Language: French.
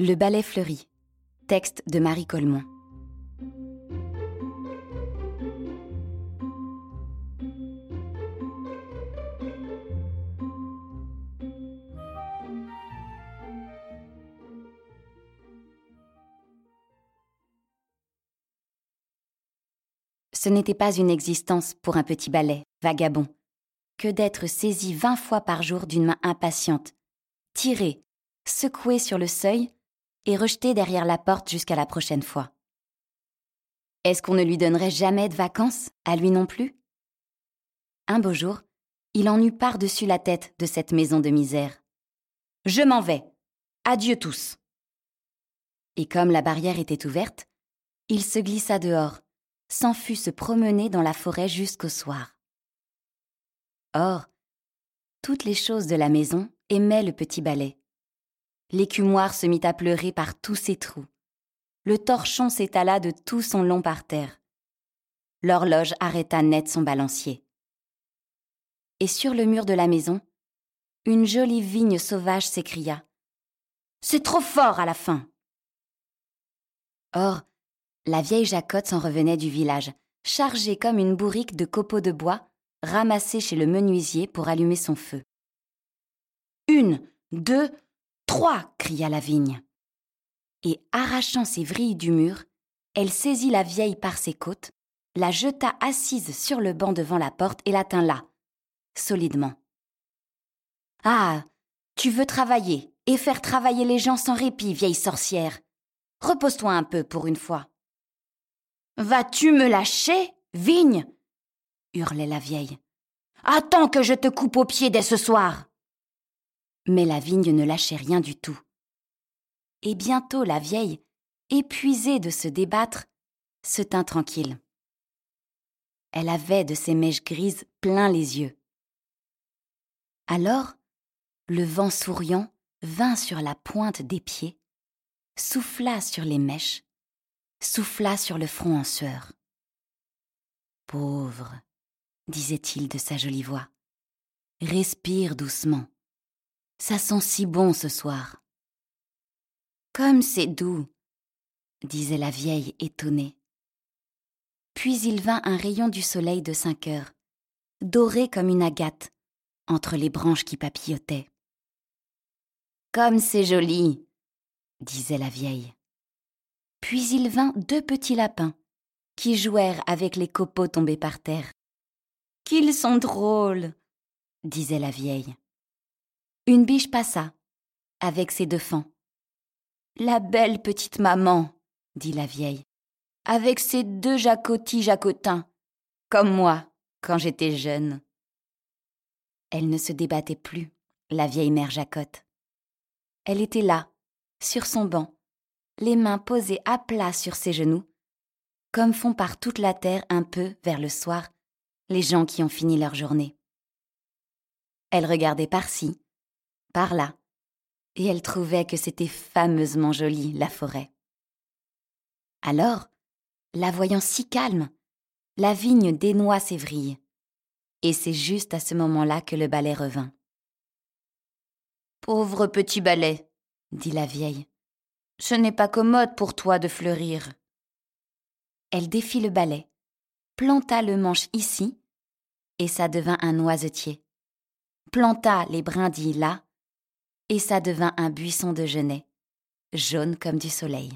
Le balai fleuri. Texte de Marie Colmont. Ce n'était pas une existence pour un petit balai, vagabond, que d'être saisi vingt fois par jour d'une main impatiente, tiré, secoué sur le seuil et rejeté derrière la porte jusqu'à la prochaine fois. Est-ce qu'on ne lui donnerait jamais de vacances, à lui non plus? Un beau jour, il en eut par-dessus la tête de cette maison de misère. Je m'en vais. Adieu tous. Et comme la barrière était ouverte, il se glissa dehors, s'en fut se promener dans la forêt jusqu'au soir. Or, toutes les choses de la maison aimaient le petit balai. L'écumoire se mit à pleurer par tous ses trous. Le torchon s'étala de tout son long par terre. L'horloge arrêta net son balancier. Et sur le mur de la maison, une jolie vigne sauvage s'écria. C'est trop fort à la fin. Or, la vieille Jacotte s'en revenait du village, chargée comme une bourrique de copeaux de bois ramassés chez le menuisier pour allumer son feu. Une, deux, trois cria la vigne. Et arrachant ses vrilles du mur, elle saisit la vieille par ses côtes, la jeta assise sur le banc devant la porte et la tint là, solidement. Ah, tu veux travailler et faire travailler les gens sans répit, vieille sorcière. Repose-toi un peu pour une fois. Vas-tu me lâcher, vigne? hurlait la vieille. Attends que je te coupe aux pieds dès ce soir. Mais la vigne ne lâchait rien du tout. Et bientôt la vieille, épuisée de se débattre, se tint tranquille. Elle avait de ses mèches grises plein les yeux. Alors, le vent souriant vint sur la pointe des pieds, souffla sur les mèches, souffla sur le front en sueur. Pauvre, disait-il de sa jolie voix, respire doucement. Ça sent si bon ce soir. Comme c'est doux, disait la vieille étonnée. Puis il vint un rayon du soleil de cinq heures, doré comme une agate, entre les branches qui papillotaient. Comme c'est joli, disait la vieille. Puis il vint deux petits lapins, qui jouèrent avec les copeaux tombés par terre. Qu'ils sont drôles, disait la vieille. Une biche passa, avec ses deux fans. La belle petite maman, dit la vieille, avec ses deux jacotis jacotins, comme moi, quand j'étais jeune. Elle ne se débattait plus, la vieille mère Jacotte. Elle était là, sur son banc, les mains posées à plat sur ses genoux, comme font par toute la terre un peu vers le soir les gens qui ont fini leur journée. Elle regardait par-ci, par-là, et elle trouvait que c'était fameusement joli, la forêt. Alors, la voyant si calme, la vigne dénoua ses vrilles, et c'est juste à ce moment-là que le balai revint. Pauvre petit balai, dit la vieille, ce n'est pas commode pour toi de fleurir. Elle défit le balai, planta le manche ici, et ça devint un noisetier. Planta les brindilles là, et ça devint un buisson de genêt, jaune comme du soleil.